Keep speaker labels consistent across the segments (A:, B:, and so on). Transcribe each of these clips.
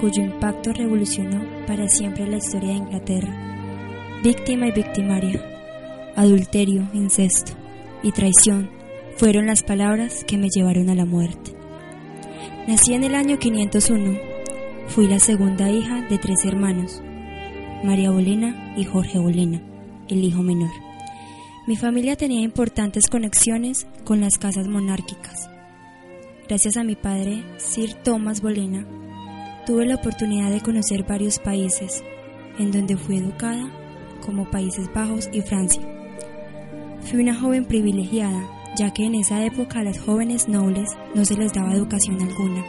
A: Cuyo impacto revolucionó para siempre la historia de Inglaterra. Víctima y victimaria, adulterio, incesto y traición fueron las palabras que me llevaron a la muerte. Nací en el año 501. Fui la segunda hija de tres hermanos, María Bolena y Jorge Bolena, el hijo menor. Mi familia tenía importantes conexiones con las casas monárquicas Gracias a mi padre, Sir Thomas Bolena, tuve la oportunidad de conocer varios países, en donde fui educada, como Países Bajos y Francia. Fui una joven privilegiada, ya que en esa época a las jóvenes nobles no se les daba educación alguna.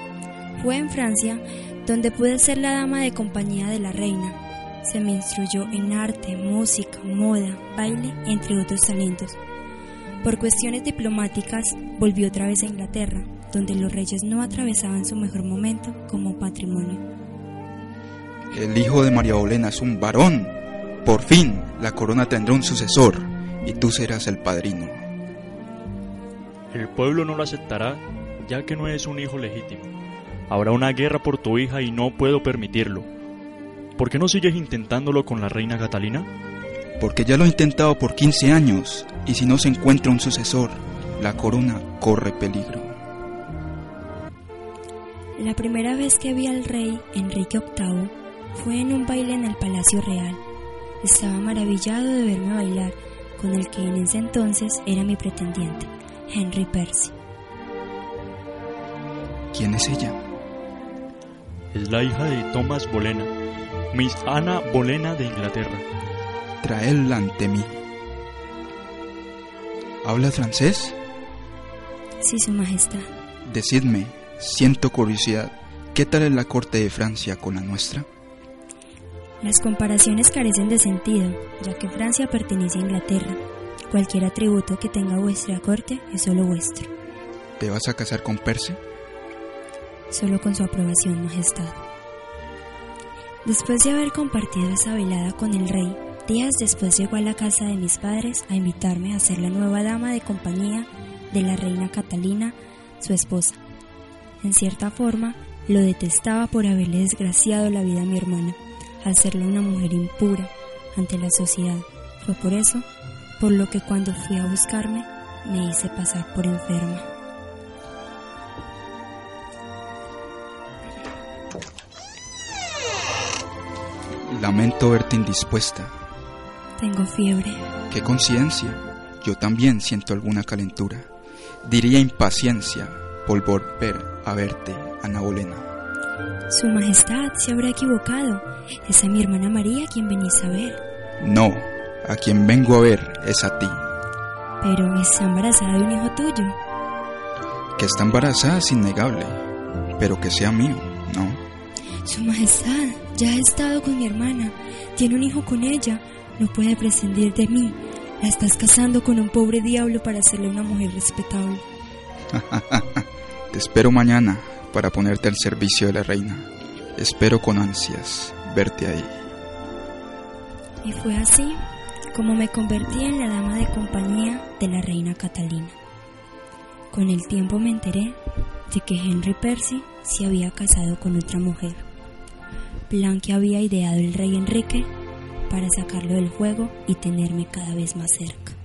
A: Fue en Francia donde pude ser la dama de compañía de la reina. Se me instruyó en arte, música, moda, baile, entre otros talentos. Por cuestiones diplomáticas, volví otra vez a Inglaterra, donde los reyes no atravesaban su mejor momento como patrimonio.
B: El hijo de María Bolena es un varón. Por fin, la corona tendrá un sucesor y tú serás el padrino.
C: El pueblo no lo aceptará ya que no es un hijo legítimo. Habrá una guerra por tu hija y no puedo permitirlo. ¿Por qué no sigues intentándolo con la reina Catalina?
B: Porque ya lo he intentado por 15 años y si no se encuentra un sucesor, la corona corre peligro.
A: La primera vez que vi al rey Enrique VIII fue en un baile en el Palacio Real. Estaba maravillado de verme bailar con el que en ese entonces era mi pretendiente, Henry Percy.
B: ¿Quién es ella?
C: Es la hija de Thomas Bolena, Miss Ana Bolena de Inglaterra.
B: Traedla ante mí. ¿Habla francés?
A: Sí, Su Majestad.
B: Decidme, Siento curiosidad. ¿Qué tal es la corte de Francia con la nuestra?
A: Las comparaciones carecen de sentido, ya que Francia pertenece a Inglaterra. Cualquier atributo que tenga vuestra corte es solo vuestro.
B: ¿Te vas a casar con Percy?
A: Solo con su aprobación, Majestad. Después de haber compartido esa velada con el rey, días después llegó a la casa de mis padres a invitarme a ser la nueva dama de compañía de la reina Catalina, su esposa. En cierta forma, lo detestaba por haberle desgraciado la vida a mi hermana, al serle una mujer impura ante la sociedad. Fue por eso, por lo que cuando fui a buscarme, me hice pasar por enferma.
B: Lamento verte indispuesta.
A: Tengo fiebre.
B: ¿Qué conciencia? Yo también siento alguna calentura. Diría impaciencia por volver a verte, Ana Bolena.
A: Su Majestad se habrá equivocado. Es a mi hermana María quien venís a ver.
B: No, a quien vengo a ver es a ti.
A: Pero está embarazada de un hijo tuyo.
B: Que está embarazada es innegable, pero que sea mío, no.
A: Su Majestad ya ha estado con mi hermana, tiene un hijo con ella, no puede prescindir de mí. La estás casando con un pobre diablo para hacerle una mujer respetable.
B: Te espero mañana para ponerte al servicio de la reina. Espero con ansias verte ahí.
A: Y fue así como me convertí en la dama de compañía de la reina Catalina. Con el tiempo me enteré de que Henry Percy se había casado con otra mujer, plan que había ideado el rey Enrique para sacarlo del juego y tenerme cada vez más cerca.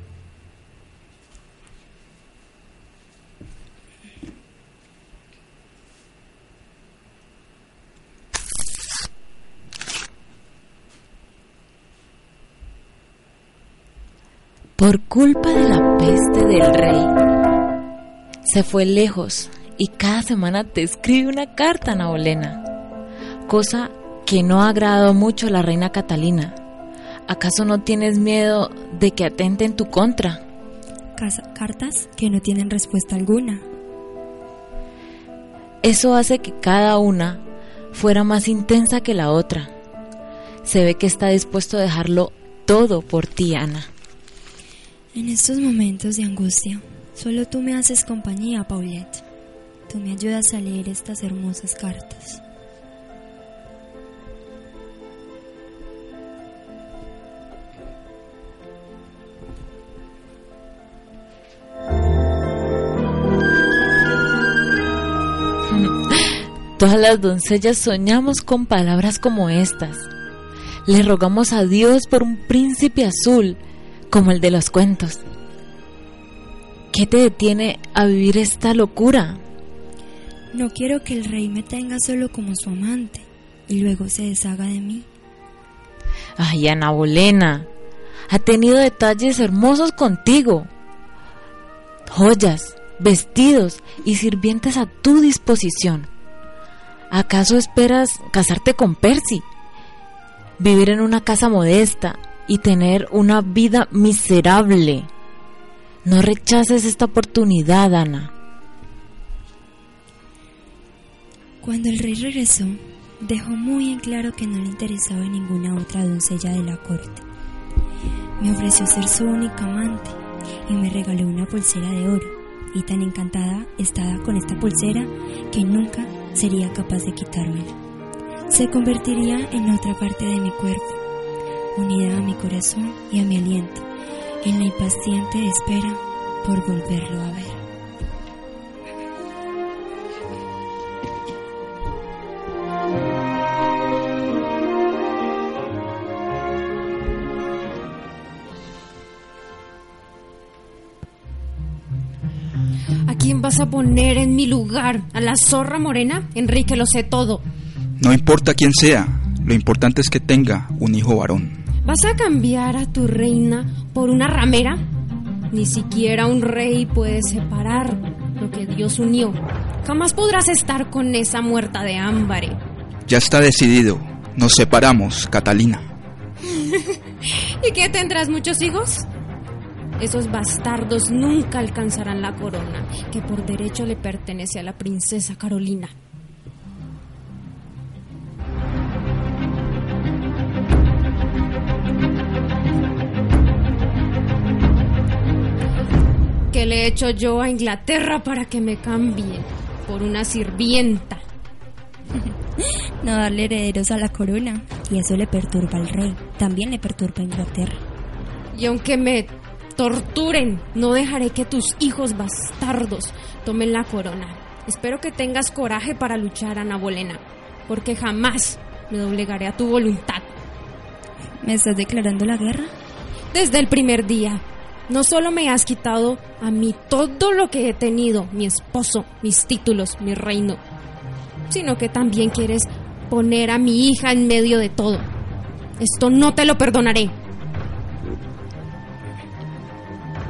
D: Por culpa de la peste del rey. Se fue lejos y cada semana te escribe una carta, Nabolena, cosa que no ha agradado mucho a la reina Catalina, ¿Acaso no tienes miedo de que atente en tu contra?
A: cartas que no tienen respuesta alguna.
D: Eso hace que cada una fuera más intensa que la otra. Se ve que está dispuesto a dejarlo todo por ti, Ana.
A: En estos momentos de angustia, solo tú me haces compañía, Paulette. Tú me ayudas a leer estas hermosas cartas.
D: Todas las doncellas soñamos con palabras como estas. Le rogamos a Dios por un príncipe azul, como el de los cuentos. ¿Qué te detiene a vivir esta locura?
A: No quiero que el rey me tenga solo como su amante y luego se deshaga de mí.
D: Ay, Ana Bolena, ha tenido detalles hermosos contigo. Joyas, vestidos y sirvientes a tu disposición. ¿Acaso esperas casarte con Percy? Vivir en una casa modesta y tener una vida miserable. No rechaces esta oportunidad, Ana.
A: Cuando el rey regresó, dejó muy en claro que no le interesaba ninguna otra doncella de la corte. Me ofreció ser su única amante y me regaló una pulsera de oro, y tan encantada estaba con esta pulsera que nunca sería capaz de quitármela. Se convertiría en otra parte de mi cuerpo, unida a mi corazón y a mi aliento, en la impaciente espera por volverlo a ver.
E: quién vas a poner en mi lugar? ¿A la zorra morena? Enrique, lo sé todo.
B: No importa quién sea, lo importante es que tenga un hijo varón.
E: ¿Vas a cambiar a tu reina por una ramera? Ni siquiera un rey puede separar lo que Dios unió. Jamás podrás estar con esa muerta de ámbare.
B: Ya está decidido. Nos separamos, Catalina.
E: ¿Y qué tendrás muchos hijos? Esos bastardos nunca alcanzarán la corona, que por derecho le pertenece a la princesa Carolina. Le he hecho yo a Inglaterra para que me cambie por una sirvienta?
A: no darle herederos a la corona, y eso le perturba al rey, también le perturba a Inglaterra.
E: Y aunque me torturen. No dejaré que tus hijos bastardos tomen la corona. Espero que tengas coraje para luchar, Ana Bolena, porque jamás me doblegaré a tu voluntad.
A: ¿Me estás declarando la guerra?
E: Desde el primer día. No solo me has quitado a mí todo lo que he tenido, mi esposo, mis títulos, mi reino, sino que también quieres poner a mi hija en medio de todo. Esto no te lo perdonaré.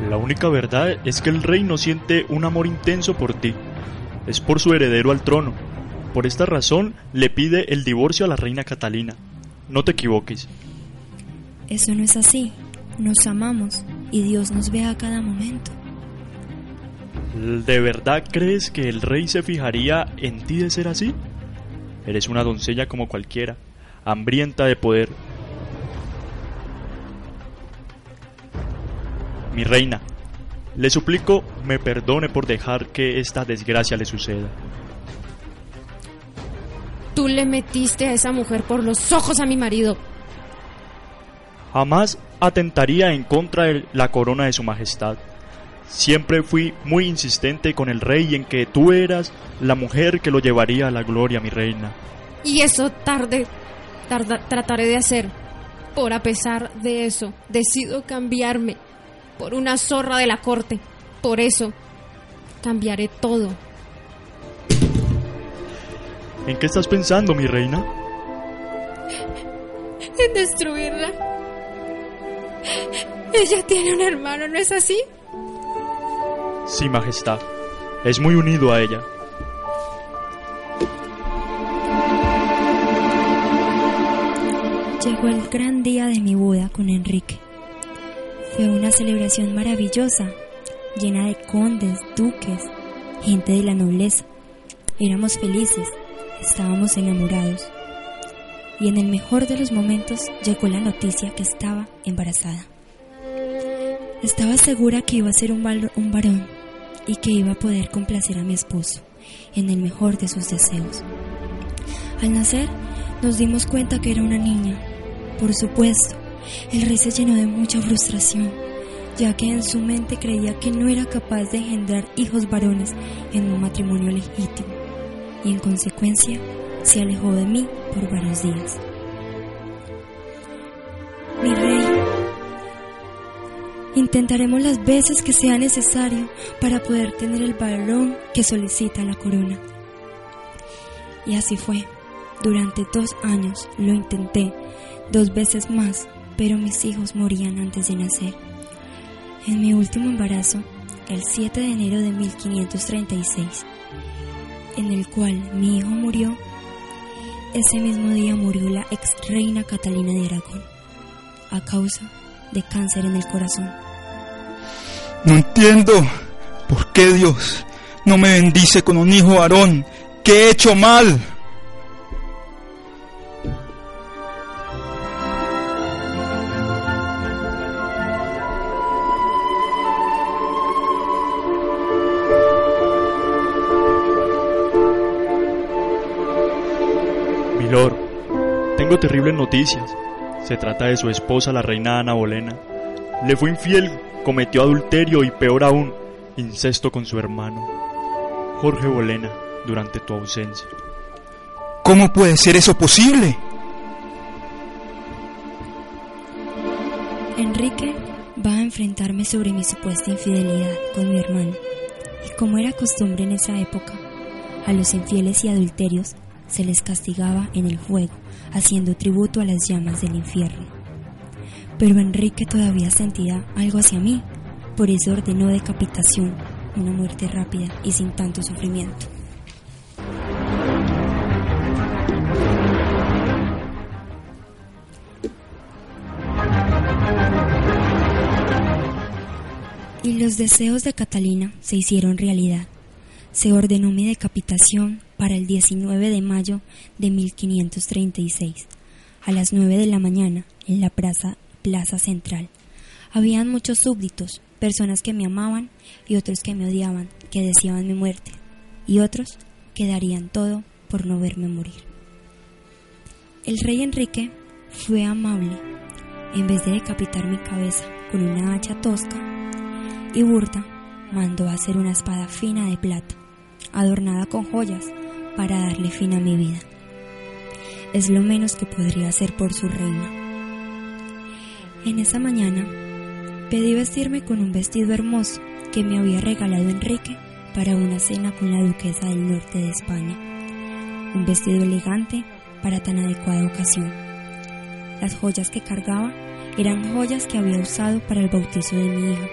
C: La única verdad es que el rey no siente un amor intenso por ti. Es por su heredero al trono. Por esta razón le pide el divorcio a la reina Catalina. No te equivoques.
A: Eso no es así. Nos amamos y Dios nos ve a cada momento.
C: ¿De verdad crees que el rey se fijaría en ti de ser así? Eres una doncella como cualquiera, hambrienta de poder, Mi reina, le suplico me perdone por dejar que esta desgracia le suceda.
E: Tú le metiste a esa mujer por los ojos a mi marido.
C: Jamás atentaría en contra de la corona de su majestad. Siempre fui muy insistente con el rey en que tú eras la mujer que lo llevaría a la gloria, mi reina.
E: Y eso tarde, tarda, trataré de hacer. Por a pesar de eso, decido cambiarme por una zorra de la corte. Por eso, cambiaré todo.
C: ¿En qué estás pensando, mi reina?
E: En destruirla. Ella tiene un hermano, ¿no es así?
C: Sí, Majestad. Es muy unido a ella.
A: Llegó el gran día de mi boda con Enrique. Fue una celebración maravillosa, llena de condes, duques, gente de la nobleza. Éramos felices, estábamos enamorados. Y en el mejor de los momentos llegó la noticia que estaba embarazada. Estaba segura que iba a ser un, varón y que iba a poder complacer a mi esposo en el mejor de sus deseos. Al nacer, nos dimos cuenta que era una niña. Por supuesto, el rey se llenó de mucha frustración, ya que en su mente creía que no era capaz de engendrar hijos varones en un matrimonio legítimo, y en consecuencia se alejó de mí por varios días. Intentaremos las veces que sea necesario para poder tener el varón que solicita la corona. Y así fue. Durante dos años lo intenté, dos veces más, pero mis hijos morían antes de nacer. En mi último embarazo, el 7 de enero de 1536, en el cual mi hijo murió, ese mismo día murió la ex reina Catalina de Aragón, a causa de cáncer en el corazón.
B: No entiendo por qué Dios no me bendice con un hijo varón. ¿Qué he hecho mal?
C: Tengo terribles noticias. Se trata de su esposa, la reina Ana Bolena. Le fue infiel, cometió adulterio y peor aún, incesto con su hermano, Jorge Bolena, durante tu ausencia.
B: ¿Cómo puede ser eso posible?
A: Enrique va a enfrentarme sobre mi supuesta infidelidad con mi hermano. Y como era costumbre en esa época, a los infieles y adulterios se les castigaba en el fuego, haciendo tributo a las llamas del infierno. Pero Enrique todavía sentía algo hacia mí, por eso ordenó decapitación, una muerte rápida y sin tanto sufrimiento. Y los deseos de Catalina se hicieron realidad. Se ordenó mi decapitación para el 19 de mayo de 1536, a las 9 de la mañana, en la plaza, plaza central. Habían muchos súbditos, personas que me amaban y otros que me odiaban, que deseaban mi muerte, y otros que darían todo por no verme morir. El rey Enrique fue amable. En vez de decapitar mi cabeza con una hacha tosca y burda, mandó hacer una espada fina de plata, adornada con joyas para darle fin a mi vida. Es lo menos que podría hacer por su reina. En esa mañana pedí vestirme con un vestido hermoso que me había regalado Enrique para una cena con la duquesa del norte de España. Un vestido elegante para tan adecuada ocasión. Las joyas que cargaba eran joyas que había usado para el bautizo de mi hija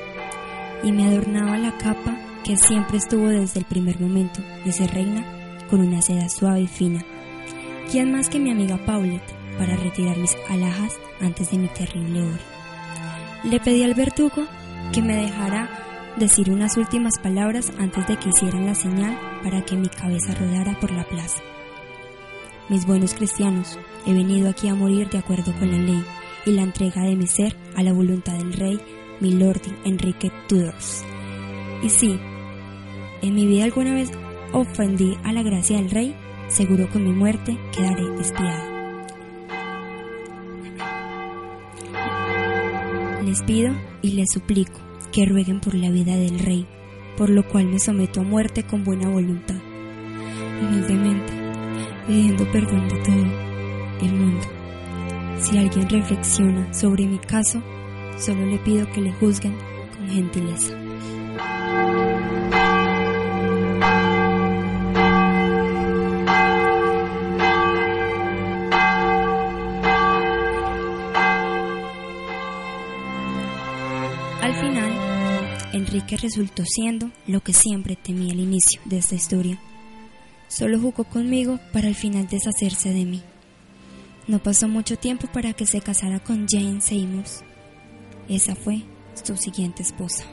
A: y me adornaba la capa que siempre estuvo desde el primer momento de ser reina con una seda suave y fina. ¿Quién más que mi amiga Paulette para retirar mis alhajas antes de mi terrible hora? Le pedí al verdugo que me dejara decir unas últimas palabras antes de que hicieran la señal para que mi cabeza rodara por la plaza. Mis buenos cristianos, he venido aquí a morir de acuerdo con la ley y la entrega de mi ser a la voluntad del rey, mi lord Enrique Tudors. Y sí, en mi vida alguna vez ofendí a la gracia del rey, seguro con mi muerte quedaré espiado. Les pido y les suplico que rueguen por la vida del rey, por lo cual me someto a muerte con buena voluntad, humildemente, pidiendo perdón de todo el mundo. Si alguien reflexiona sobre mi caso, solo le pido que le juzguen con gentileza. Enrique resultó siendo lo que siempre temí al inicio de esta historia. Solo jugó conmigo para al final deshacerse de mí. No pasó mucho tiempo para que se casara con Jane Seymour. Esa fue su siguiente esposa.